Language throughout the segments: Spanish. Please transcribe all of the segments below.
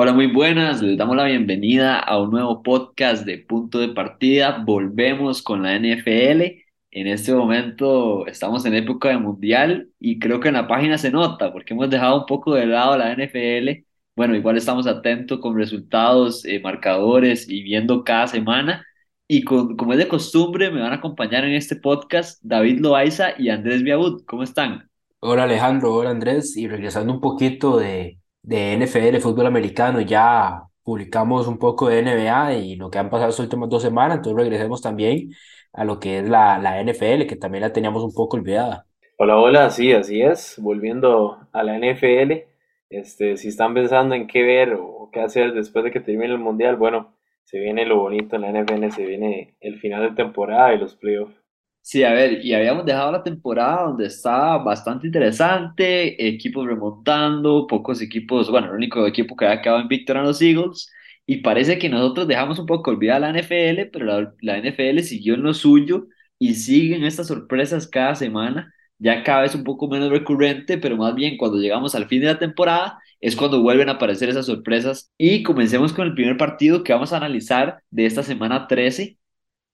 Hola, muy buenas. Les damos la bienvenida a un nuevo podcast de Punto de Partida. Volvemos con la NFL. En este momento estamos en época de mundial y creo que en la página se nota porque hemos dejado un poco de lado la NFL. Bueno, igual estamos atentos con resultados, eh, marcadores y viendo cada semana. Y con- como es de costumbre, me van a acompañar en este podcast David Loaiza y Andrés Viabut. ¿Cómo están? Hola Alejandro, hola Andrés, y regresando un poquito de, de NFL, fútbol americano, ya publicamos un poco de NBA y lo que han pasado estas últimas dos semanas, entonces regresemos también a lo que es la, la NFL, que también la teníamos un poco olvidada. Hola, hola, sí, así es. Volviendo a la NFL, este, si están pensando en qué ver o qué hacer después de que termine el mundial, bueno, se viene lo bonito en la NFL, se viene el final de temporada y los playoffs. Sí, a ver, y habíamos dejado la temporada donde estaba bastante interesante, equipos remontando, pocos equipos, bueno, el único equipo que había quedado invicto eran los Eagles, y parece que nosotros dejamos un poco olvidada la NFL, pero la, la NFL siguió en lo suyo y siguen estas sorpresas cada semana, ya cada vez un poco menos recurrente, pero más bien cuando llegamos al fin de la temporada es cuando vuelven a aparecer esas sorpresas. Y comencemos con el primer partido que vamos a analizar de esta semana 13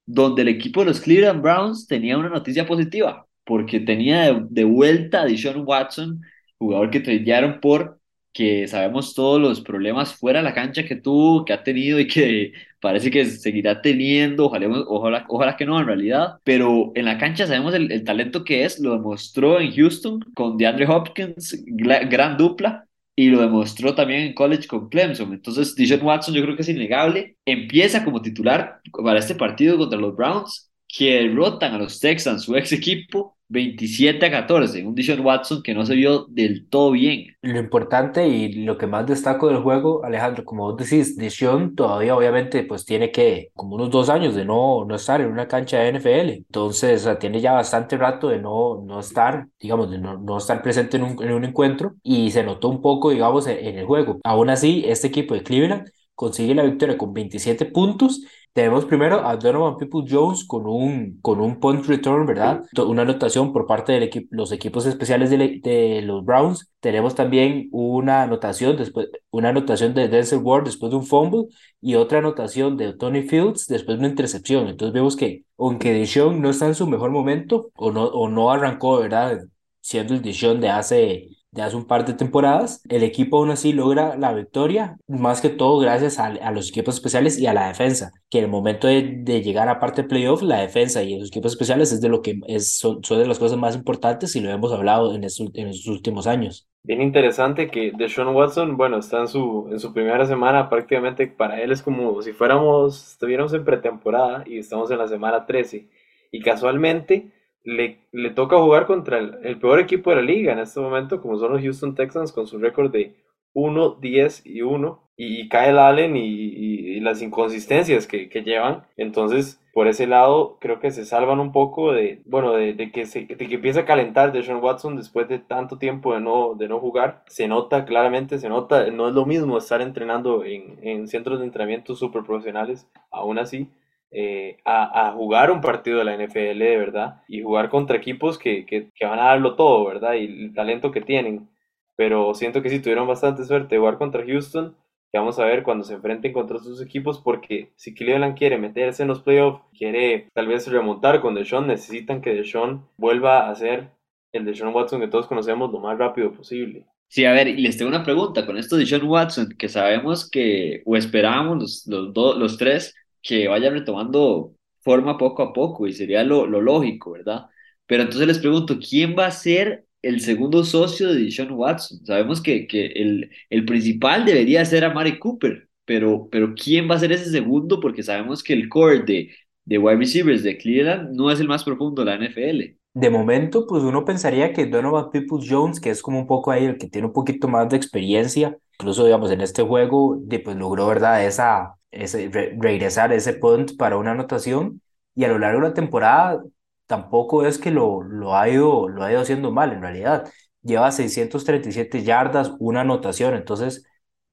donde el equipo de los Cleveland Browns tenía una noticia positiva, porque tenía de, vuelta a Deshaun Watson, jugador que tradearon por que sabemos todos los problemas fuera de la cancha que tuvo, que ha tenido y que parece que seguirá teniendo, ojalá, ojalá, ojalá que no en realidad, pero en la cancha sabemos el, el talento que es, lo demostró en Houston con DeAndre Hopkins, gran dupla, y lo demostró también en college con Clemson. Entonces, Deshaun Watson yo creo que es innegable. Empieza como titular para este partido contra los Browns, que derrotan a los Texans, su ex equipo, 27 a 14. Un Deshaun Watson que no se vio del todo bien. Lo importante y lo que más destaco del juego, Alejandro, como vos decís, Deshaun todavía obviamente pues tiene que como unos dos años de no, no estar en una cancha de NFL, entonces o sea, tiene ya bastante rato de no, no estar, digamos, de no, no estar presente en un, en un encuentro y se notó un poco, digamos, en, en el juego. Aún así, este equipo de Cleveland consigue la victoria con 27 puntos. Tenemos primero a Donovan Peoples-Jones con un, con un punt return, ¿verdad? Una anotación por parte de equi los equipos especiales de, de los Browns. Tenemos también una anotación, después, una anotación de Denzel Ward después de un fumble y otra anotación de Tony Fields después de una intercepción. Entonces vemos que aunque Deshaun no está en su mejor momento o no, o no arrancó, ¿verdad? Siendo el Deshaun de hace de hace un par de temporadas, el equipo aún así logra la victoria, más que todo gracias a, a los equipos especiales y a la defensa, que en el momento de, de llegar a parte de playoff, la defensa y los equipos especiales es de lo que es, son, son de las cosas más importantes y lo hemos hablado en, estos, en estos últimos años. Bien interesante que Deshaun Watson, bueno, está en su, en su primera semana, prácticamente para él es como si fuéramos, estuviéramos en pretemporada y estamos en la semana 13. Y casualmente le, le toca jugar contra el, el peor equipo de la liga en este momento, como son los Houston Texans, con su récord de 1, 10 y 1, y, y Kyle Allen y, las inconsistencias que, que llevan. Entonces, por ese lado, creo que se salvan un poco de, bueno, de, de que, se, de que empieza a calentar Deshaun Watson después de tanto tiempo de no, de no jugar. Se nota, claramente se nota, no es lo mismo estar entrenando en, en centros de entrenamiento súper profesionales, aún así eh, a, a jugar un partido de la NFL de verdad y jugar contra equipos que, que, que van a darlo todo, ¿verdad? Y el talento que tienen. Pero siento que sí tuvieron bastante suerte de jugar contra Houston, que vamos a ver cuando se enfrenten contra sus equipos, porque si Cleveland quiere meterse en los playoffs, quiere tal vez remontar con Deshaun, necesitan que Deshaun vuelva a ser el Deshaun Watson que todos conocemos lo más rápido posible. Sí, a ver, y les tengo una pregunta con esto de Deshaun Watson, que sabemos que, o esperábamos los, los, los tres, que vaya retomando forma poco a poco, y sería lo, lo lógico, ¿verdad? Pero entonces les pregunto, ¿quién va a ser el segundo socio de Deshaun Watson? Sabemos que, que el, el principal debería ser Amari Cooper, pero, pero ¿quién va a ser ese segundo? Porque sabemos que el core de, de wide receivers de Cleveland no es el más profundo de la NFL. De momento, pues uno pensaría que Donovan Peoples-Jones, que es como un poco ahí el que tiene un poquito más de experiencia, incluso digamos en este juego, pues logró, ¿verdad? Esa, ese, re- regresar ese punt para una anotación y a lo largo de la temporada tampoco es que lo, lo ha ido, lo ha haciendo mal en realidad. Lleva 637 yardas, una anotación, entonces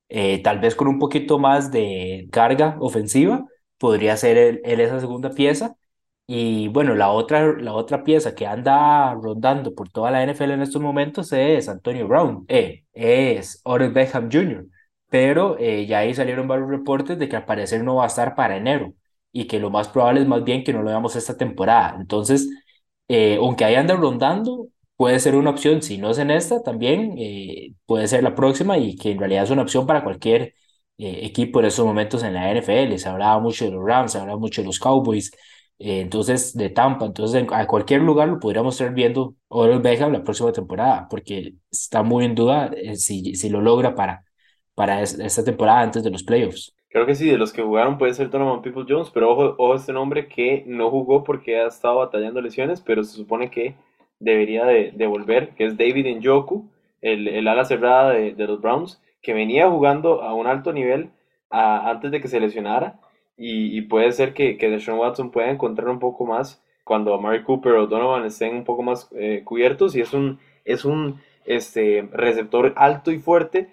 eh, tal vez con un poquito más de carga ofensiva podría ser él, él esa segunda pieza. Y bueno, la otra, la otra pieza que anda rondando por toda la NFL en estos momentos es Antonio Brown, eh, es Odell Beckham Jr. pero eh, ya ahí salieron varios reportes de que al parecer no va a estar para enero y que lo más probable es más bien que no lo veamos esta temporada. Entonces, eh, aunque ahí anda rondando, puede ser una opción, si no es en esta, también eh, puede ser la próxima y que en realidad es una opción para cualquier equipo en estos momentos en la NFL. Se hablaba mucho de los Rams, se hablaba mucho de los Cowboys, entonces de Tampa, entonces a cualquier lugar lo podríamos estar viendo Odell Beckham la próxima temporada, porque está muy en duda si, si lo logra para para esta temporada antes de los playoffs. Creo que sí, de los que jugaron puede ser Donovan People Jones, pero ojo, ojo este nombre que no jugó porque ha estado batallando lesiones, pero se supone que debería de, de volver, que es David Njoku, el, el ala cerrada de, de, los Browns, que venía jugando a un alto nivel antes de que se lesionara, y, y, puede ser que, que Deshaun Watson pueda encontrar un poco más cuando Amari Cooper o Donovan estén un poco más eh, cubiertos, y es un, es un este, receptor alto y fuerte,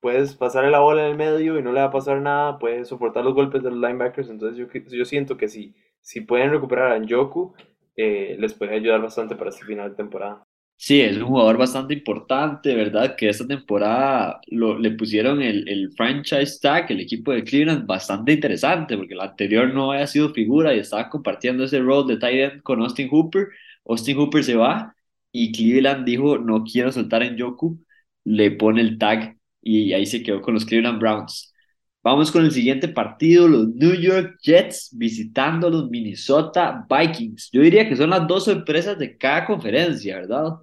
puedes pasarle la bola en el medio y no le va a pasar nada, puedes soportar los golpes de los linebackers, entonces yo, yo siento que si, si pueden recuperar a Njoku, eh, les puede ayudar bastante para este final de temporada. Sí, es un jugador bastante importante, ¿verdad? Que esta temporada lo, le pusieron el, el franchise tag, el equipo de Cleveland, bastante interesante, porque el anterior no había sido figura y estaba compartiendo ese rol de tight end con Austin Hooper. Austin Hooper se va y Cleveland dijo, no quiero soltar en Joku, le pone el tag y ahí se quedó con los Cleveland Browns. Vamos con el siguiente partido, los New York Jets visitando los Minnesota Vikings. Yo diría que son las dos sorpresas de cada conferencia, ¿verdad?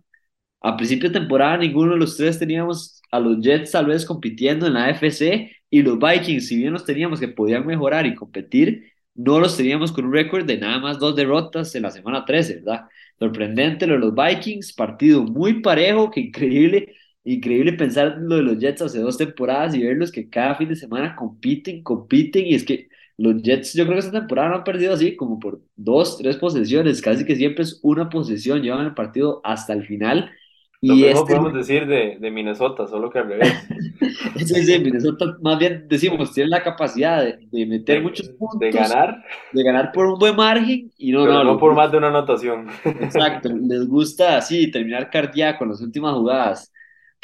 A principio de temporada ninguno de los tres teníamos a los Jets tal vez compitiendo en la AFC y los Vikings, si bien los teníamos que podían mejorar y competir, no los teníamos con un récord de nada más dos derrotas en la semana 13, ¿verdad? Sorprendente lo de los Vikings, partido muy parejo, que increíble increíble pensar lo de los Jets hace dos temporadas y verlos que cada fin de semana compiten, compiten, y es que los Jets yo creo que esta temporada no han perdido así como por dos, tres posesiones, casi que siempre es una posesión, llevan el partido hasta el final. Y Lo mismo este... podemos decir de, de, Minnesota, solo que al revés. sí, sí, Minnesota más bien decimos, tiene la capacidad de, de meter muchos puntos. De ganar. De ganar por un buen margen y no, Pero no, no por más de una anotación. Exacto, les gusta así terminar cardíaco en las últimas jugadas.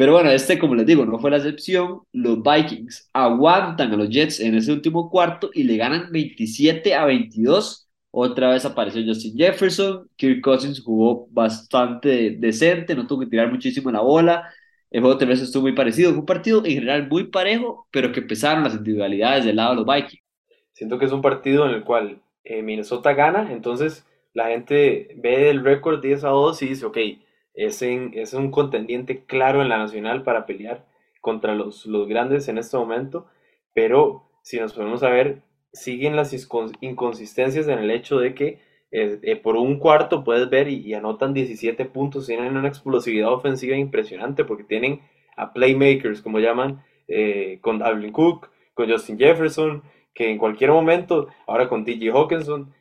Pero bueno, este, como les digo, no fue la excepción. Los Vikings aguantan a los Jets en ese último cuarto y le ganan 27 a 22. Otra vez apareció Justin Jefferson. Kirk Cousins jugó bastante decente, no tuvo que tirar muchísimo la bola. El juego vez estuvo muy parecido. Fue un partido en general muy parejo, pero que pesaron las individualidades del lado de los Vikings. Siento que es un partido en el cual eh, Minnesota gana, entonces la gente ve el récord 10 a 2 y dice, ok, es, es un contendiente claro en la nacional para pelear contra los, los grandes en este momento, pero si nos ponemos a ver, siguen las inconsistencias en el hecho de que eh, eh, por un cuarto puedes ver y, anotan 17 puntos, tienen una explosividad ofensiva impresionante porque tienen a playmakers, como llaman, eh, con Dalvin Cook, con Justin Jefferson, que en cualquier momento, ahora con TJ Hawkinson,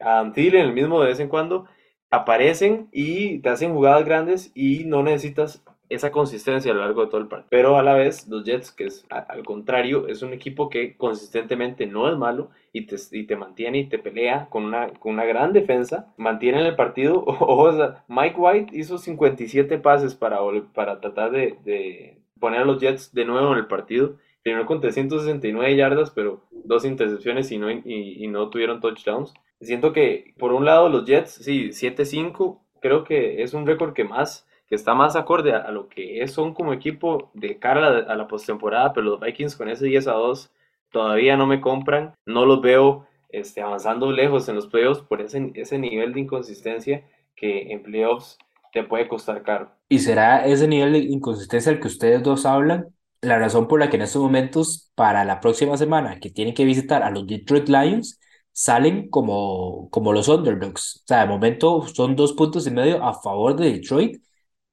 Adam Thielen, el mismo de vez en cuando, aparecen y te hacen jugadas grandes y no necesitas esa consistencia a lo largo de todo el partido. Pero a la vez, los Jets, que es al contrario, es un equipo que consistentemente no es malo y te, y te mantiene y te pelea con una, con una gran defensa, mantiene el partido. Mike White hizo 57 pases para, para tratar de, de poner a los Jets de nuevo en el partido. Terminó con 369 yardas, pero dos intercepciones y no, y, y no tuvieron touchdowns. Siento que, por un lado, los Jets, sí, 7-5, creo que es un récord que más que está más acorde a, lo que son como equipo de cara a la, postemporada, pero los Vikings con ese 10 a 2 todavía no me compran, no los veo este, avanzando lejos en los playoffs por ese, ese nivel de inconsistencia que en playoffs te puede costar caro. ¿Y será ese nivel de inconsistencia el que ustedes dos hablan? La razón por la que en estos momentos, para la próxima semana, que tienen que visitar a los Detroit Lions, salen como, como los underdogs. O sea, de momento son dos puntos y medio a favor de Detroit,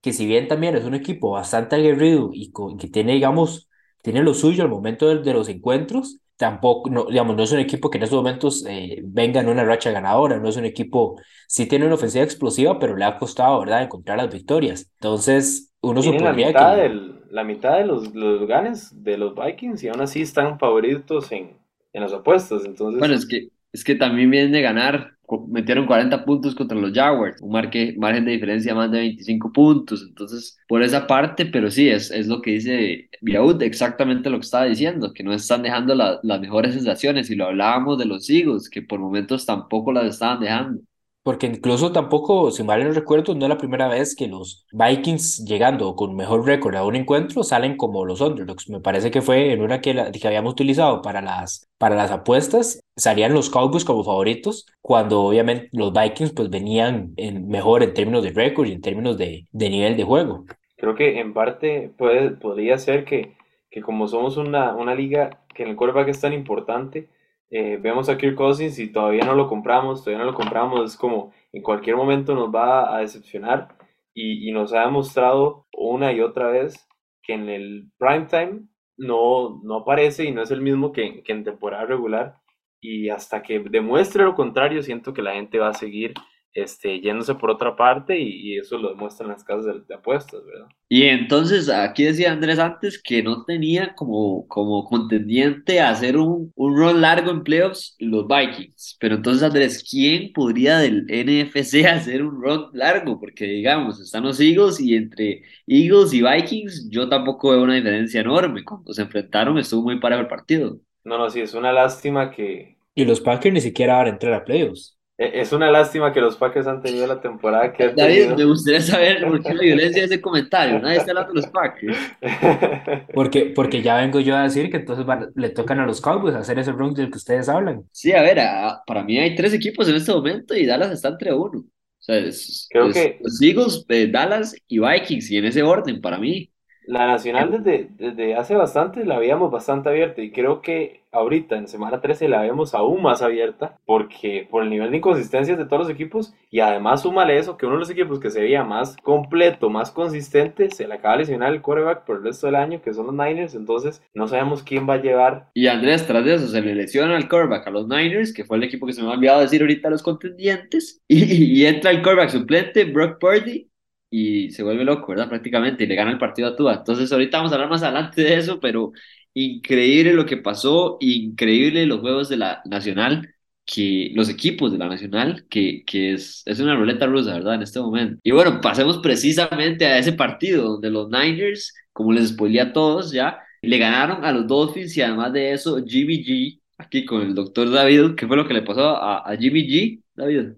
que si bien también es un equipo bastante aguerrido y que tiene, digamos, tiene lo suyo al momento de, los encuentros, tampoco, no, digamos, no es un equipo que en estos momentos eh, venga en una racha ganadora, no es un equipo, sí tiene una ofensiva explosiva, pero le ha costado, ¿verdad?, encontrar las victorias. Entonces, uno supondría que... la mitad de los, los ganes de los Vikings y aún así están favoritos en, en las apuestas, entonces... Bueno, es que es que también vienen de ganar metieron 40 puntos contra los Jaguars, un margen de diferencia más de 25 puntos. Entonces, por esa parte, pero sí, es, es lo que dice Viraud, exactamente lo que estaba diciendo, que no están dejando las mejores sensaciones. Y lo hablábamos de los Eagles, que por momentos tampoco las estaban dejando. Porque incluso tampoco, si mal no recuerdo, no es la primera vez que los Vikings llegando con mejor récord a un encuentro salen como los underdogs. Me parece que fue en una que, que habíamos utilizado para las, para las apuestas, salían los Cowboys como favoritos, cuando obviamente los Vikings pues venían en, mejor en términos de récord y en términos de, de nivel de juego. Creo que en parte puede, podría ser que, que como somos una, una liga que en el quarterback es tan importante, eh, vemos a Kirk Cousins y todavía no lo compramos, todavía no lo compramos, es como en cualquier momento nos va a decepcionar y, y nos ha demostrado una y otra vez que en el prime time no, no aparece y no es el mismo que, que en temporada regular y hasta que demuestre lo contrario siento que la gente va a seguir este, yéndose por otra parte y, eso lo demuestran las casas de, apuestas, ¿verdad? Y entonces aquí decía Andrés antes que no tenía como, como contendiente hacer un, un run largo en playoffs los Vikings, pero entonces Andrés, ¿quién podría del NFC hacer un run largo? Porque digamos, están los Eagles y entre Eagles y Vikings yo tampoco veo una diferencia enorme, cuando se enfrentaron estuvo muy parejo el partido. No, no, sí, es una lástima que... Y los Packers ni siquiera van a entrar a playoffs. E, es una lástima que los Packers han tenido la temporada que han David, me gustaría saber por qué la violencia de ese comentario. Nadie está hablando de los Packers. Porque, porque ya vengo yo a decir que entonces le tocan a los Cowboys hacer ese run del que ustedes hablan. Sí, a ver, para mí hay tres equipos en este momento y Dallas está entre uno. O sea, Creo que... los Eagles, eh, Dallas y Vikings, y en ese orden para mí. La Nacional desde, desde hace bastante la veíamos bastante abierta y creo que ahorita en semana 13 la vemos aún más abierta porque por el nivel de inconsistencias de todos los equipos y además súmale eso que uno de los equipos que se veía más completo, más consistente, se le acaba de lesionar el quarterback por el resto del año que son los Niners, entonces no sabemos quién va a llevar. Y Andrés, tras de eso se le lesiona el quarterback a los Niners, que fue el equipo que se me ha olvidado decir ahorita a los contendientes, y, y entra el quarterback suplente Brock Purdy y se vuelve loco, ¿verdad? Prácticamente, y le gana el partido a Tua. Entonces, ahorita vamos a hablar más adelante de eso, pero increíble lo que pasó, increíble los juegos de la Nacional, que los equipos de la Nacional, que, que es, es una ruleta rusa, ¿verdad? En este momento. Y bueno, pasemos precisamente a ese partido donde los Niners, como les spoilé a todos ya, le ganaron a los Dolphins y además de eso, Jimmy G, aquí con el doctor David, ¿qué fue lo que le pasó a, a Jimmy G, David?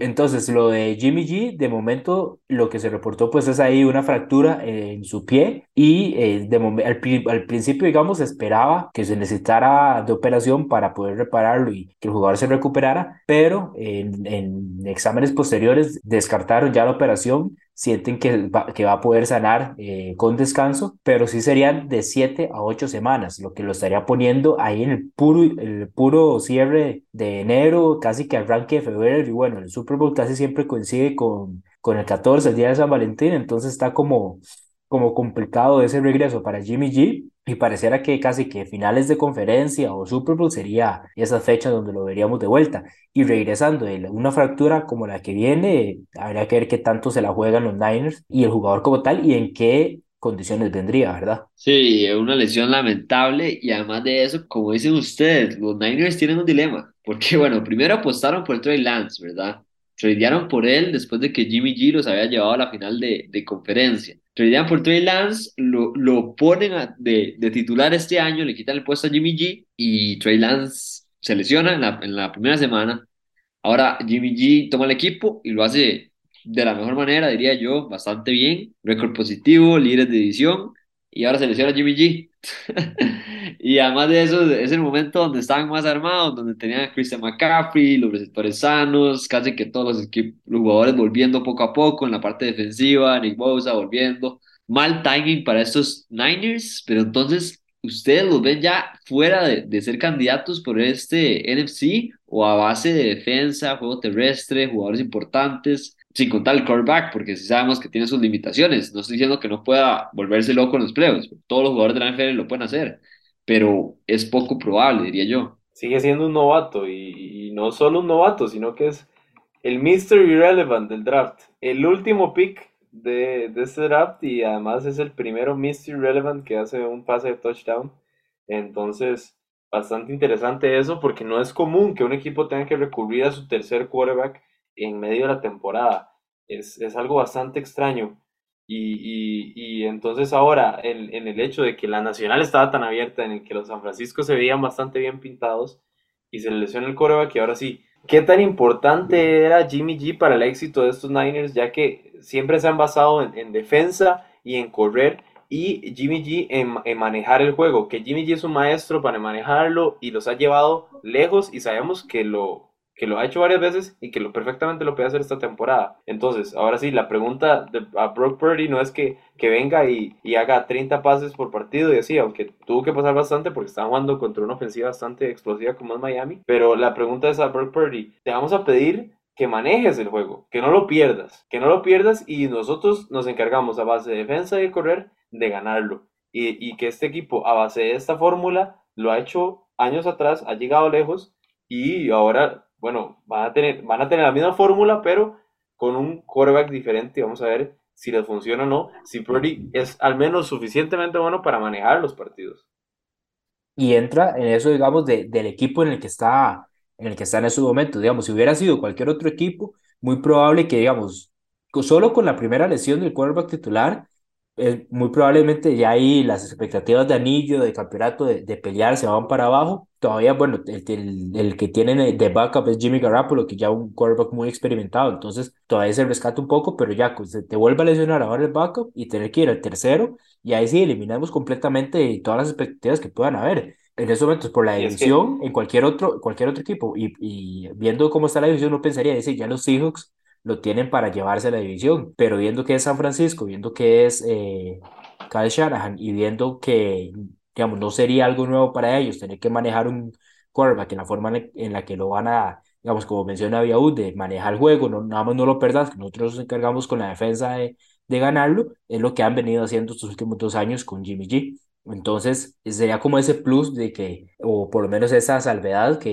Entonces, lo de Jimmy G, de momento, lo que se reportó, pues es ahí una fractura en su pie y eh, de al, al, principio, digamos, esperaba que se necesitara de operación para poder repararlo y que el jugador se recuperara, pero en, en exámenes posteriores descartaron ya la operación sienten que va, que va a poder sanar eh, con descanso, pero sí serían de 7 a 8 semanas, lo que lo estaría poniendo ahí en el puro, el puro cierre de enero, casi que arranque de febrero, y bueno, el Super Bowl casi siempre coincide con, con el 14, el día de San Valentín, entonces está como, como complicado ese regreso para Jimmy G. Y pareciera que casi que finales de conferencia o Super Bowl sería esa fecha donde lo veríamos de vuelta. Y regresando una fractura como la que viene, habría que ver qué tanto se la juegan los Niners y el jugador como tal y en qué condiciones vendría, ¿verdad? Sí, es una lesión lamentable y además de eso, como dicen ustedes, los Niners tienen un dilema, porque bueno, primero apostaron por Trey Lance, ¿verdad? Tradearon por él después de que Jimmy G los había llevado a la final de, de conferencia tradean por Trey Lance, lo, lo ponen de, de, titular este año, le quitan el puesto a Jimmy G y Trey Lance se lesiona en la, en la primera semana. Ahora Jimmy G toma el equipo y lo hace de la mejor manera, diría yo, bastante bien, récord positivo, líder de división y ahora se lesiona Jimmy G. y además de eso, es el momento donde estaban más armados, donde tenían a Christian McCaffrey, los receptores sanos, casi que todos los, los jugadores volviendo poco a poco en la parte defensiva, Nick Bosa volviendo. Mal timing para estos Niners, pero entonces ustedes los ven ya fuera de, de, ser candidatos por este NFC o a base de defensa, juego terrestre, jugadores importantes sin contar el quarterback, porque sabemos que tiene sus limitaciones. No estoy diciendo que no pueda volverse loco en los playoffs, todos los jugadores de la NFL lo pueden hacer, pero es poco probable, diría yo. Sigue siendo un novato y, no solo un novato, sino que es el Mr. Irrelevant del draft, el último pick de, de este draft y además es el primero Mr. Irrelevant que hace un pase de touchdown. Entonces, bastante interesante eso porque no es común que un equipo tenga que recurrir a su tercer quarterback en medio de la temporada. Es, es algo bastante extraño. Y, y, y entonces ahora, en, en, el hecho de que la Nacional estaba tan abierta, en el que los San Francisco se veían bastante bien pintados, y se lesiona el quarterback, y ahora sí, ¿qué tan importante era Jimmy G para el éxito de estos Niners, ya que siempre se han basado en, en defensa y en correr, y Jimmy G en, en, manejar el juego, que Jimmy G es un maestro para manejarlo y los ha llevado lejos y sabemos que lo, que lo ha hecho varias veces y que lo perfectamente lo puede hacer esta temporada. Entonces, ahora sí, la pregunta a Brock Purdy no es que, que venga y, y, haga 30 pases por partido y así, aunque tuvo que pasar bastante porque estaba jugando contra una ofensiva bastante explosiva como es Miami, pero la pregunta es a Brock Purdy, te vamos a pedir que manejes el juego, que no lo pierdas, que no lo pierdas y nosotros nos encargamos a base de defensa y de correr de ganarlo. Y, y que este equipo, a base de esta fórmula, lo ha hecho años atrás, ha llegado lejos y ahora bueno, van a tener, van a tener la misma fórmula, pero con un quarterback diferente. Vamos a ver si les funciona o no. Si Purdy es al menos suficientemente bueno para manejar los partidos. Y entra en eso, digamos, de, del equipo en el que está en el que está en ese momento. Digamos, si hubiera sido cualquier otro equipo, muy probable que, digamos, solo con la primera lesión del quarterback titular, muy probablemente ya ahí las expectativas de anillo, de campeonato, de, de pelear se van para abajo. Todavía, bueno, el, el, el, que tienen de backup es Jimmy Garoppolo, que ya un quarterback muy experimentado, entonces todavía se rescata un poco, pero ya pues, te vuelve a lesionar ahora el backup y tener que ir al tercero, y ahí sí eliminamos completamente todas las expectativas que puedan haber. En esos momentos, por la división, que... en cualquier otro, cualquier otro equipo, y, y viendo cómo está la división, uno pensaría, dice, ya los Seahawks lo tienen para llevarse a la división. Pero viendo que es San Francisco, viendo que es eh, Kyle Shanahan y viendo que, digamos, no sería algo nuevo para ellos tener que manejar un quarterback en la forma en la que lo van a, digamos, como menciona Abiaud, de manejar el juego, no, nada más no lo perdas, que nosotros nos encargamos con la defensa de, de ganarlo, es lo que han venido haciendo estos últimos dos años con Jimmy G. Entonces, sería como ese plus de que, o por lo menos esa salvedad que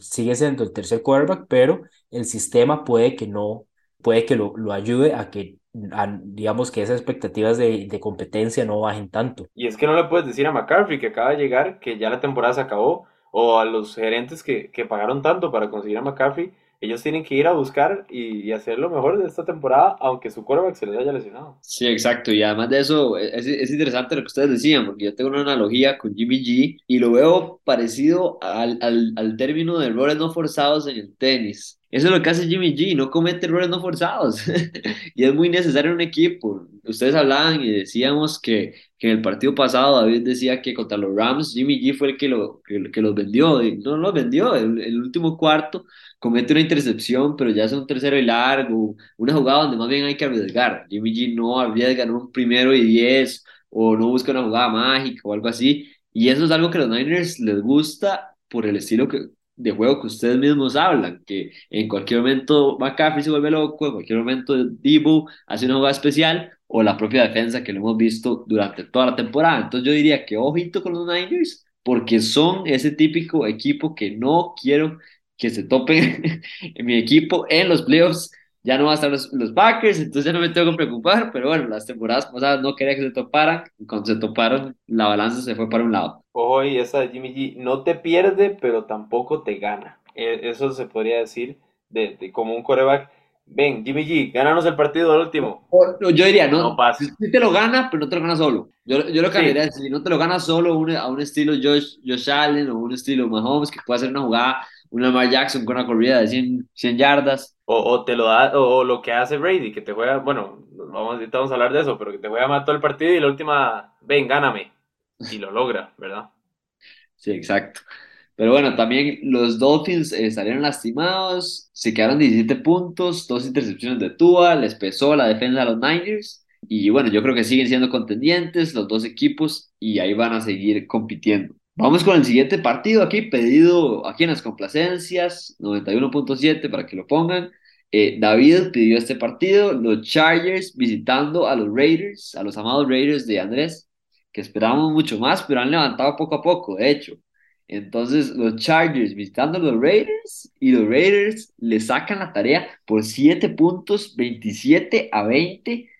sigue siendo el tercer quarterback, pero el sistema puede que no, puede que lo, lo ayude a que, a, digamos, que esas expectativas de, de, competencia no bajen tanto. Y es que no le puedes decir a McCaffrey que acaba de llegar que ya la temporada se acabó, o a los gerentes que, que pagaron tanto para conseguir a McCaffrey ellos tienen que ir a buscar y, y, hacer lo mejor de esta temporada, aunque su quarterback se les haya lesionado. Sí, exacto. Y además de eso, es, es, interesante lo que ustedes decían, porque yo tengo una analogía con Jimmy G y lo veo parecido al, al, al término de errores no forzados en el tenis. Eso es lo que hace Jimmy G, no comete errores no forzados. y es muy necesario en un equipo. Ustedes hablaban y decíamos que, que, en el partido pasado David decía que contra los Rams Jimmy G fue el que, lo, que, los vendió. Y no los vendió. El, el, último cuarto comete una intercepción, pero ya es un tercero y largo. Una jugada donde más bien hay que arriesgar. Jimmy G no arriesga en un primero y diez o no busca una jugada mágica o algo así. Y eso es algo que a los Niners les gusta por el estilo que, de juego que ustedes mismos hablan, que en cualquier momento McCaffrey se vuelve loco, en cualquier momento Debo hace una jugada especial, o la propia defensa que lo hemos visto durante toda la temporada. Entonces yo diría que ojito con los Niners, porque son ese típico equipo que no quiero que se topen en mi equipo en los playoffs. Ya no van a estar los, los, Packers, entonces ya no me tengo que preocupar, pero bueno, las temporadas pasadas no quería que se toparan, y cuando se toparon, la balanza se fue para un lado. Ojo, y esa de Jimmy G no te pierde, pero tampoco te gana. Eso se podría decir de, de como un coreback. Ven, Jimmy G, gánanos el partido al último. No, yo diría, no, no pasa. Si te lo gana, pero no te lo gana solo. Yo, yo lo cambiaría, sí. si no te lo gana solo un, a un estilo Josh, Josh Allen o un estilo Mahomes, que puede hacer una jugada un Lamar Jackson con una corrida de 100, 100 yardas. O, o, te lo da, o, lo que hace Brady, que te juega, bueno, vamos, vamos a hablar de eso, pero que te juega todo el partido y la última, ven, gáname. Y lo logra, ¿verdad? Sí, exacto. Pero bueno, también los Dolphins eh, salieron lastimados, se quedaron 17 puntos, dos intercepciones de Tua, les pesó la defensa de los Niners. Y bueno, yo creo que siguen siendo contendientes los dos equipos y ahí van a seguir compitiendo. Vamos con el siguiente partido aquí, pedido aquí en las complacencias, 91.7 para que lo pongan. Eh, David pidió este partido, los Chargers visitando a los Raiders, a los amados Raiders de Andrés, que esperábamos mucho más, pero han levantado poco a poco, de hecho. Entonces, los Chargers visitando a los Raiders y los Raiders le sacan la tarea por 7 puntos, 27 a 20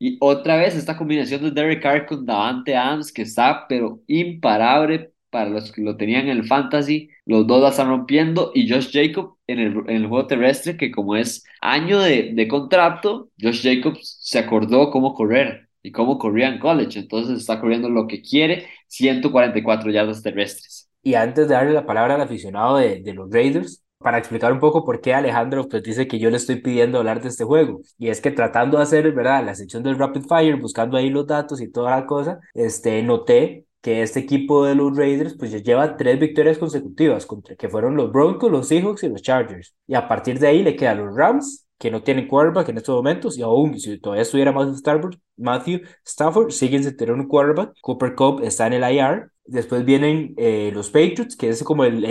y otra vez esta combinación de Derek Carr con Davante Adams que está pero imparable para los que lo tenían en el fantasy, los dos la están rompiendo. Y Josh Jacob en el, en el juego terrestre, que como es año de, de contrato, Josh Jacobs se acordó cómo correr y cómo corría en college, entonces está corriendo lo que quiere, 144 yardas terrestres. Y antes de darle la palabra al aficionado de, de los Raiders, para explicar un poco por qué Alejandro pues, dice que yo le estoy pidiendo hablar de este juego. Y es que tratando de hacer, ¿verdad? La sección del Rapid Fire, buscando ahí los datos y toda la cosa, este, noté que este equipo de los Raiders pues lleva tres victorias consecutivas, contra, que fueron los Broncos, los Seahawks y los Chargers. Y a partir de ahí le quedan los Rams, que no tienen quarterback en estos momentos, y aún si todavía estuviera Matthew Stafford, Matthew Stafford siguen sin tener un quarterback, Cooper Cup está en el IR, después vienen eh, los Patriots, que es como el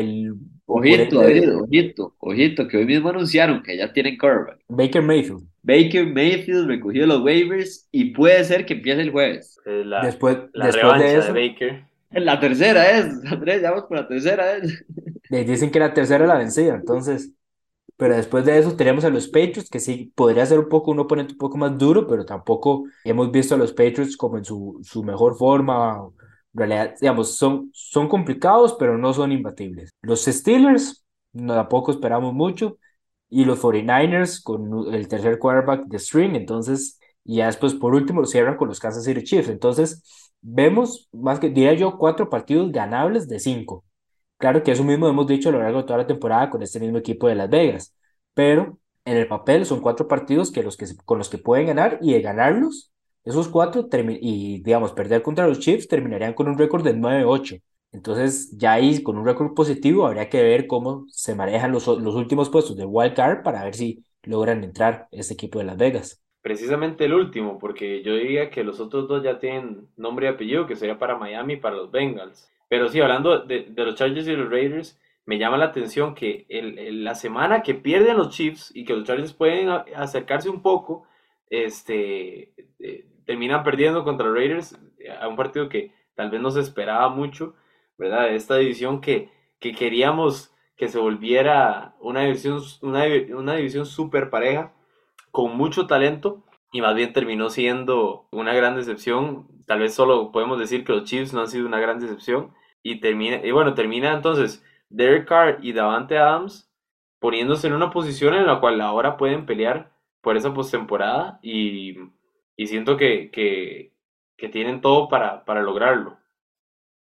ojito, ojito, ojito, que hoy mismo anunciaron que ya tienen quarterback. Baker Mayfield. Baker Mayfield recogió los waivers y puede ser que empiece el jueves. La, después, la después de eso, de Baker. La tercera es, Andrés, ya vamos por la tercera es. Les dicen que la tercera la vencida, entonces. Pero después de eso tenemos a los Patriots, que sí podría ser un poco un oponente un poco más duro, pero tampoco hemos visto a los Patriots como en su, su mejor forma. Realidad, digamos, son, son complicados, pero no son imbatibles. Los Steelers, no, tampoco esperamos mucho. Y los 49ers con el tercer quarterback de string, entonces, y ya después por último cierran con los Kansas City Chiefs. Entonces, vemos más que, diría yo, cuatro partidos ganables de cinco. Claro que eso mismo hemos dicho a lo largo de toda la temporada con este mismo equipo de Las Vegas, pero en el papel son cuatro partidos que los que, con los que pueden ganar y de ganarlos, esos cuatro y digamos perder contra los Chiefs terminarían con un récord de 9-8. Entonces ya ahí con un récord positivo habría que ver cómo se manejan los, los últimos puestos de wild card para ver si logran entrar este equipo de Las Vegas. Precisamente el último, porque yo diría que los otros dos ya tienen nombre y apellido, que sería para Miami y para los Bengals. Pero sí, hablando de, de los Chargers y los Raiders, me llama la atención que el, la semana que pierden los Chiefs y que los Chargers pueden acercarse un poco, este, eh, terminan perdiendo contra Raiders a un partido que tal vez no se esperaba mucho, ¿verdad? Esta división que, que queríamos que se volviera una división, una, una división súper pareja con mucho talento y más bien terminó siendo una gran decepción. Tal vez solo podemos decir que los Chiefs no han sido una gran decepción y termina y bueno, termina entonces Derek Carr y Davante Adams poniéndose en una posición en la cual ahora pueden pelear por esa postemporada y, y siento que, que, que tienen todo para, para lograrlo.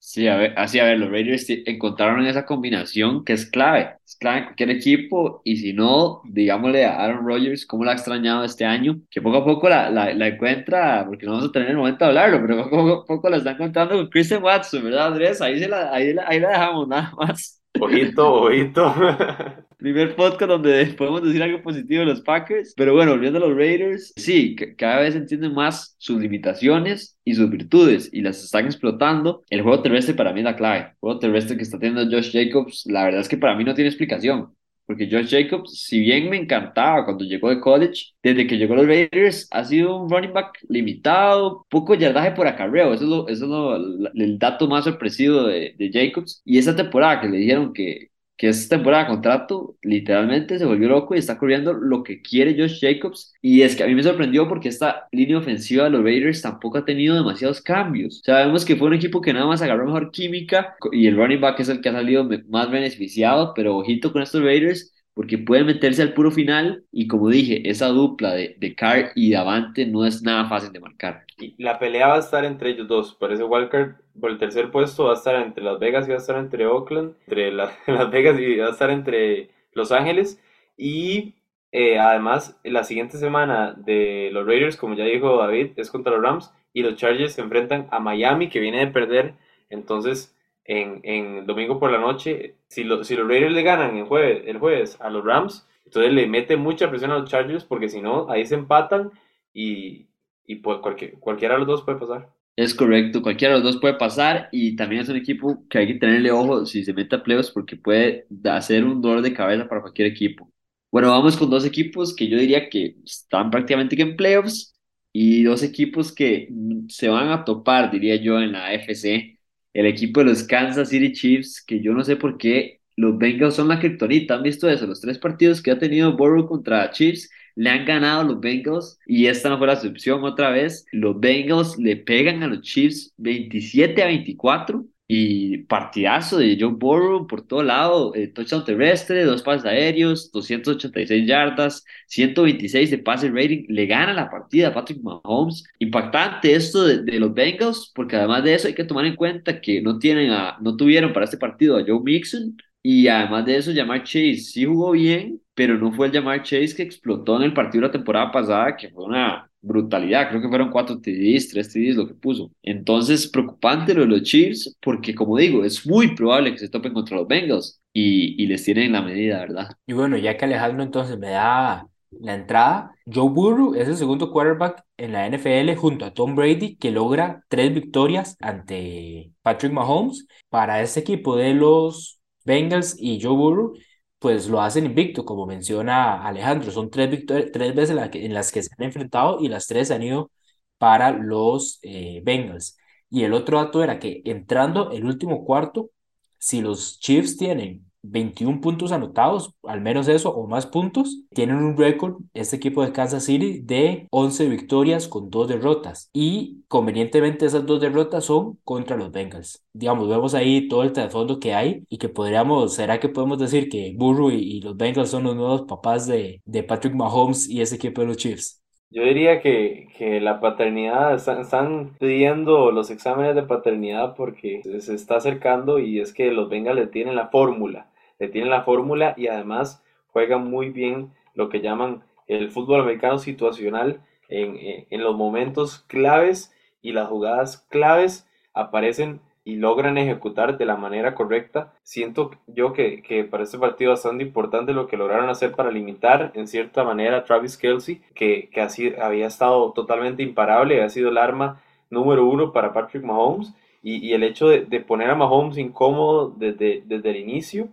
Sí, a ver, así a ver, los Raiders encontraron esa combinación que es clave, es clave en cualquier equipo y si no, digámosle a Aaron Rodgers cómo la ha extrañado este año, que poco a poco la, la, la encuentra, porque no vamos a tener el momento de hablarlo, pero poco a poco la está encontrando con Christian Watson, ¿verdad Andrés? Ahí, se la, ahí, la, ahí la dejamos nada más. Ojito, ojito. Primer podcast donde podemos decir algo positivo de los Packers. Pero bueno, volviendo a los Raiders, sí, cada vez entienden más sus limitaciones y sus virtudes y las están explotando. El juego terrestre para mí es la clave. El juego terrestre que está teniendo Josh Jacobs, la verdad es que para mí no tiene explicación. Porque Josh Jacobs, si bien me encantaba cuando llegó de college, desde que llegó a los Raiders ha sido un running back limitado, poco yardaje por acarreo. Eso es, lo, eso es el dato más sorpresivo de, de Jacobs. Y esa temporada que le dijeron que, que es temporada de contrato, literalmente se volvió loco y está corriendo lo que quiere Josh Jacobs. Y es que a mí me sorprendió porque esta línea ofensiva de los Raiders tampoco ha tenido demasiados cambios. Sabemos que fue un equipo que nada más agarró mejor química y el running back es el que ha salido más beneficiado, pero ojito con estos Raiders porque pueden meterse al puro final y como dije, esa dupla de, de Carr y Davante no es nada fácil de marcar. La pelea va a estar entre ellos dos, por ese Walker por el tercer puesto va a estar entre Las Vegas y va a estar entre Oakland, entre Las Vegas y va a estar entre Los Ángeles y eh, además la siguiente semana de los Raiders, como ya dijo David, es contra los Rams y los Chargers se enfrentan a Miami que viene de perder, entonces en, en domingo por la noche. Si, si los Raiders le ganan el jueves, el jueves a los Rams, entonces le mete mucha presión a los Chargers porque si no, ahí se empatan y, y pues cualquier, cualquiera de los dos puede pasar. Es correcto, cualquiera de los dos puede pasar y también es un equipo que hay que tenerle ojo si se mete a playoffs porque puede hacer un dolor de cabeza para cualquier equipo. Bueno, vamos con dos equipos que yo diría que están prácticamente en playoffs y dos equipos que se van a topar, diría yo, en la AFC el equipo de los Kansas City Chiefs, que yo no sé por qué los Bengals son la criptonita. ¿Han visto eso? Los tres partidos que ha tenido Burrow contra Chiefs le han ganado los Bengals y esta no fue la excepción otra vez. Los Bengals le pegan a los Chiefs 27 a 24 Y partidazo de Joe Burrow por todo lado, eh, touchdown terrestre, dos pases aéreos, 286 yardas, 126 de pase rating, le gana la partida a Patrick Mahomes. Impactante esto de, los Bengals, porque además de eso hay que tomar en cuenta que no, tienen a, no tuvieron para este partido a Joe Mixon, y además de eso, Jamar Chase sí jugó bien, pero no fue el Jamar Chase que explotó en el partido de la temporada pasada, que fue una brutalidad. Creo que fueron cuatro TDs, tres TDs lo que puso. Entonces, preocupante lo de los Chiefs, porque como digo, es muy probable que se topen contra los Bengals y, y les tienen la medida, ¿verdad? Y bueno, ya que Alejandro entonces me da la entrada, Joe Burrow es el segundo quarterback en la NFL junto a Tom Brady que logra tres victorias ante Patrick Mahomes. Para este equipo de los Bengals y Joe Burrow, pues lo hacen invicto, como menciona Alejandro. Son tres, tres veces en, las que se han enfrentado y las tres han ido para los eh, Bengals. Y el otro dato era que entrando el último cuarto, si los Chiefs tienen 21 puntos anotados, al menos eso o más puntos. Tienen un récord, este equipo de Kansas City, de 11 victorias con dos derrotas. Y convenientemente esas dos derrotas son contra los Bengals. Digamos, vemos ahí todo el trasfondo que hay y que podríamos, ¿será que podemos decir que Burrow y, los Bengals son los nuevos papás de, de Patrick Mahomes y ese equipo de los Chiefs? Yo diría que, que la paternidad, están, están, pidiendo los exámenes de paternidad porque se está acercando y es que los Bengals le tienen la fórmula le tienen la fórmula y además juegan muy bien lo que llaman el fútbol americano situacional en, en, los momentos claves y las jugadas claves aparecen y logran ejecutar de la manera correcta. Siento yo que, que, para este partido bastante importante lo que lograron hacer para limitar en cierta manera a Travis Kelsey, que, que así había estado totalmente imparable, ha sido el arma número uno para Patrick Mahomes. Y, y el hecho de, de, poner a Mahomes incómodo desde, desde el inicio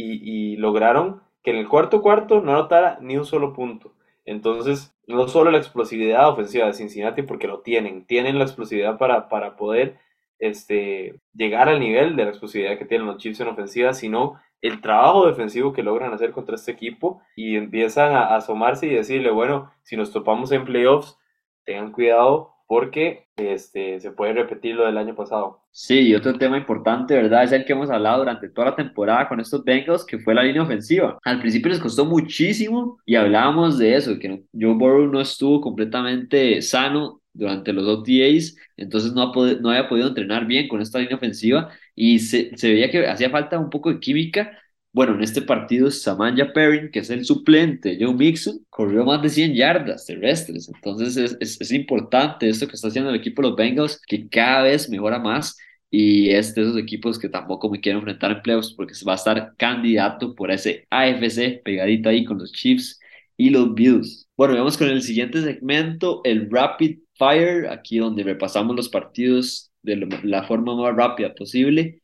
y, lograron que en el cuarto cuarto no anotara ni un solo punto. Entonces, no solo la explosividad ofensiva de Cincinnati, porque lo tienen, tienen la explosividad para, para poder este, llegar al nivel de la explosividad que tienen los Chiefs en ofensiva, sino el trabajo defensivo que logran hacer contra este equipo y empiezan a asomarse y decirle, bueno, si nos topamos en playoffs, tengan cuidado porque este, se puede repetir lo del año pasado. Sí, y otro tema importante, ¿verdad? Es el que hemos hablado durante toda la temporada con estos Bengals, que fue la línea ofensiva. Al principio les costó muchísimo y hablábamos de eso, que Joe Burrow no estuvo completamente sano durante los OTAs, entonces no, no había podido entrenar bien con esta línea ofensiva y se, se veía que hacía falta un poco de química bueno, en este partido Samanja Perrin, que es el suplente Joe Mixon, corrió más de 100 yardas terrestres. Entonces es, es, importante esto que está haciendo el equipo de los Bengals, que cada vez mejora más. Y es de esos equipos que tampoco me quiero enfrentar en playoffs porque va a estar candidato por ese AFC pegadito ahí con los Chiefs y los Bills. Bueno, vamos con el siguiente segmento, el Rapid Fire, aquí donde repasamos los partidos de la forma más rápida posible.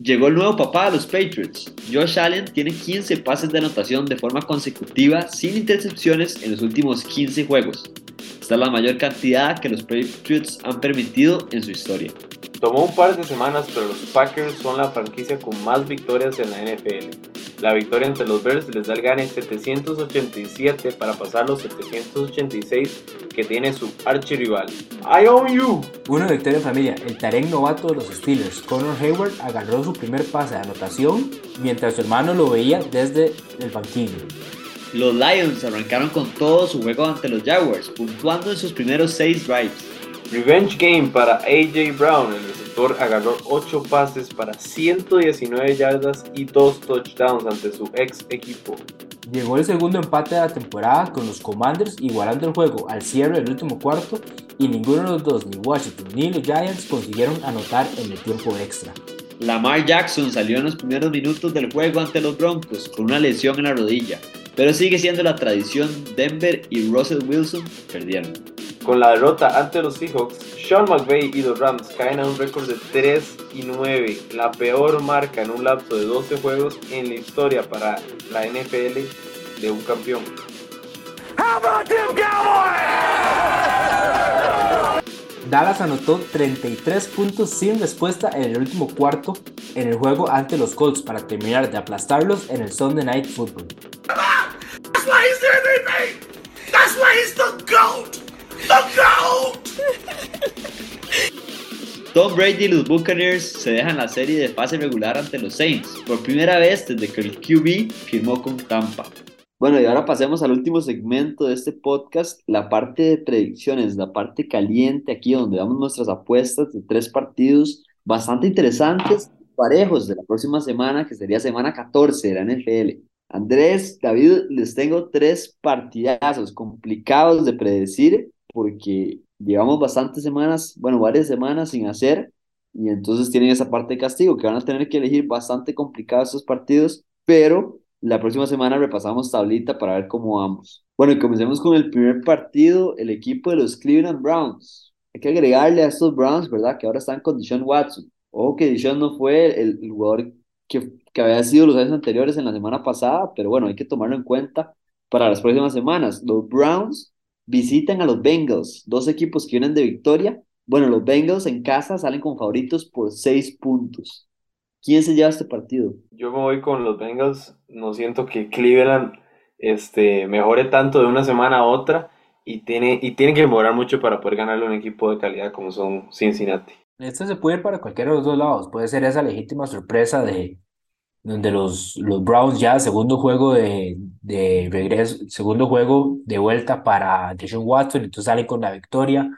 Llegó el nuevo papá de los Patriots. Josh Allen tiene 15 pases de anotación de forma consecutiva sin intercepciones en los últimos 15 juegos. Esta es la mayor cantidad que los Patriots han permitido en su historia. Tomó un par de semanas, pero los Packers son la franquicia con más victorias en la NFL. La victoria entre los Bears les da el gane 787 para pasar los 786 que tiene su archirrival. I own you. Una victoria en familia. El Tarek novato de los Steelers, Connor Hayward, agarró su primer pase de anotación mientras su hermano lo veía desde el banquillo. Los Lions arrancaron con todo su juego ante los Jaguars, puntuando en sus primeros 6 drives. Revenge game para AJ Brown. El receptor agarró 8 pases para 119 yardas y 2 touchdowns ante su ex equipo. Llegó el segundo empate de la temporada con los Commanders igualando el juego al cierre del último cuarto y ninguno de los dos, ni Washington ni los Giants, consiguieron anotar en el tiempo extra. Lamar Jackson salió en los primeros minutos del juego ante los Broncos con una lesión en la rodilla, pero sigue siendo la tradición. Denver y Russell Wilson perdieron. Con la derrota ante los Seahawks, Sean McVay y los Rams caen a un récord de 3 y 9, la peor marca en un lapso de 12 juegos en la historia para la NFL de un campeón. Dallas anotó 33 puntos sin respuesta en el último cuarto en el juego ante los Colts para terminar de aplastarlos en el Sunday Night Football. Tom Brady y los Buccaneers se dejan la serie de fase regular ante los Saints, por primera vez desde que el QB firmó con Tampa. Bueno, y ahora pasemos al último segmento de este podcast, la parte de predicciones, la parte caliente aquí donde damos nuestras apuestas de tres partidos bastante interesantes, parejos de la próxima semana, que sería semana 14 de la NFL. Andrés, David, les tengo tres partidazos complicados de predecir porque llevamos bastantes semanas, bueno, varias semanas sin hacer y entonces tienen esa parte de castigo que van a tener que elegir bastante complicados estos partidos, pero la próxima semana repasamos tablita para ver cómo vamos. Bueno, y comencemos con el primer partido, el equipo de los Cleveland Browns. Hay que agregarle a estos Browns, ¿verdad? Que ahora están con Deshaun Watson. O que no fue el, jugador que, que había sido los años anteriores en la semana pasada, pero bueno, hay que tomarlo en cuenta para las próximas semanas. Los Browns visitan a los Bengals, dos equipos que vienen de victoria. Bueno, los Bengals en casa salen con favoritos por seis puntos. ¿Quién se lleva este partido? Yo me voy con los Bengals. No siento que Cleveland este, mejore tanto de una semana a otra y tiene, y tiene que mejorar mucho para poder ganarle a un equipo de calidad como son Cincinnati. Este se puede ir para cualquiera de los dos lados. Puede ser esa legítima sorpresa de donde los, los Browns ya segundo juego de, de regreso, segundo juego de vuelta para Deshaun Watson, entonces salen con la victoria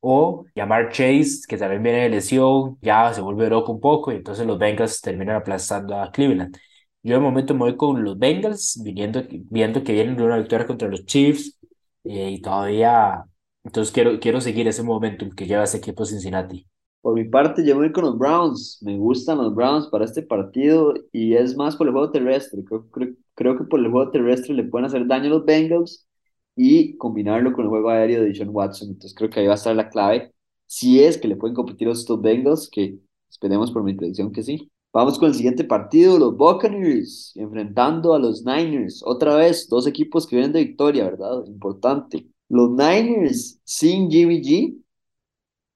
o llamar Chase, que también viene de lesión, ya se vuelve loco un poco y entonces los Bengals terminan aplastando a Cleveland. Yo de momento me voy con los Bengals, viniendo, viendo que vienen de una victoria contra los Chiefs eh, y todavía, entonces quiero, quiero seguir ese momentum que lleva ese equipo Cincinnati. Por mi parte, yo voy con los Browns. Me gustan los Browns para este partido y es más por el juego terrestre. Creo, creo, creo que por el juego terrestre le pueden hacer daño a los Bengals y combinarlo con el juego aéreo de John Watson. Entonces creo que ahí va a estar la clave. Si es que le pueden competir a estos Bengals, que esperemos por mi predicción que sí. Vamos con el siguiente partido, los Buccaneers enfrentando a los Niners. Otra vez, dos equipos que vienen de victoria, ¿verdad? Importante. Los Niners sin Jimmy G,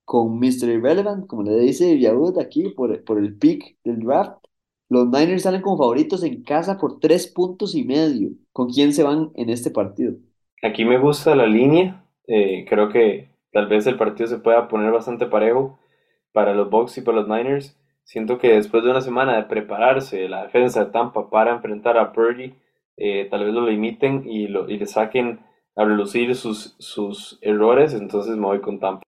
con Mr. Irrelevant, como le dice Yahoo aquí por, por el pick del draft. Los Niners salen como favoritos en casa por tres puntos y medio. ¿Con quién se van en este partido? Aquí me gusta la línea. Eh, creo que tal vez el partido se pueda poner bastante parejo para los Bucks y para los Niners. Siento que después de una semana de prepararse la defensa de Tampa para enfrentar a Purdy, eh, tal vez lo limiten y, lo, y le saquen a relucir sus, sus errores. Entonces me voy con Tampa.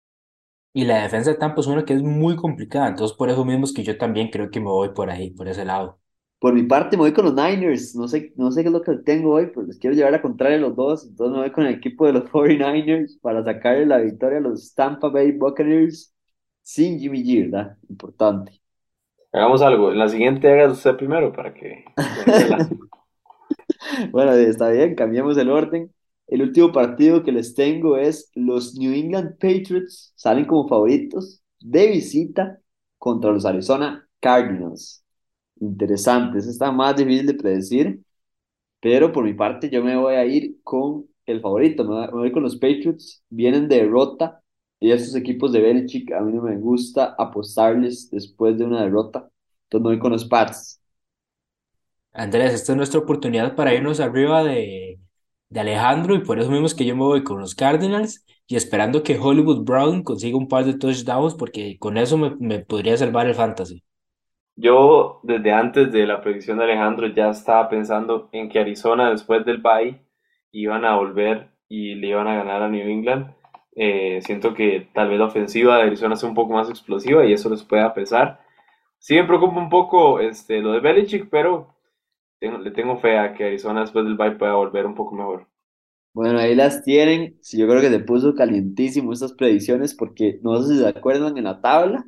Y la defensa de Tampa es una que es muy complicada. Entonces por eso mismo es que yo también creo que me voy por ahí, por ese lado. Por mi parte, me voy con los Niners. No sé, no sé qué es lo que tengo hoy, pero les quiero llevar a contraria a los dos. Entonces me voy con el equipo de los 49ers para sacarle la victoria a los Tampa Bay Buccaneers sin Jimmy G, ¿verdad? Importante. Hagamos algo. En la siguiente haga usted primero para que... bueno, está bien, cambiemos el orden. El último partido que les tengo es los New England Patriots. Salen como favoritos de visita contra los Arizona Cardinals interesante. Eso está más difícil de predecir, pero por mi parte yo me voy a ir con el favorito, me voy, con los Patriots. Vienen de derrota y esos equipos de Belichick a mí no me gusta apostarles después de una derrota. Entonces me voy con los Pats. Andrés, esta es nuestra oportunidad para irnos arriba de, de Alejandro y por eso mismo que yo me voy con los Cardinals y esperando que Hollywood Brown consiga un par de touchdowns porque con eso me, me podría salvar el fantasy. Yo desde antes de la predicción de Alejandro ya estaba pensando en que Arizona después del bye iban a volver y le iban a ganar a New England. Eh, siento que tal vez la ofensiva de Arizona sea un poco más explosiva y eso les pueda pesar. Sí me preocupa un poco este, lo de Belichick, pero le tengo fe a que Arizona después del bye pueda volver un poco mejor. Bueno, ahí las tienen. Sí, yo creo que se puso calientísimo estas predicciones porque no sé si se acuerdan en la tabla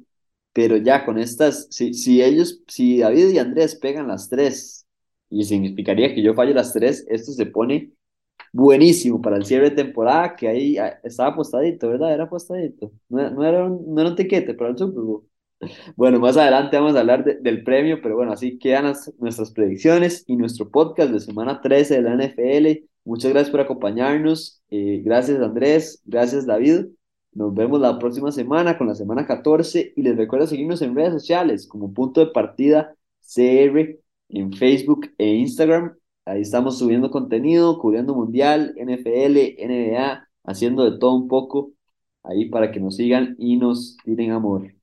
pero ya con estas, si, si ellos, si David y Andrés pegan las tres, y significaría que yo fallo las tres, esto se pone buenísimo para el cierre de temporada, que ahí ah, estaba apostadito, ¿verdad? Era apostadito. No, no, era, un, no era un tiquete para el Super. Bueno, más adelante vamos a hablar del premio, pero bueno, así quedan nuestras predicciones y nuestro podcast de semana 13 de la NFL. Muchas gracias por acompañarnos. Eh, gracias Andrés, gracias David. Nos vemos la próxima semana con la semana 14 y les recuerdo seguirnos en redes sociales como punto de partida CR en Facebook e Instagram. Ahí estamos subiendo contenido, cubriendo mundial, NFL, NBA, haciendo de todo un poco ahí para que nos sigan y nos tiren amor.